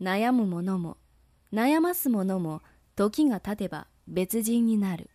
悩む者も悩ます者も時が経てば別人になる。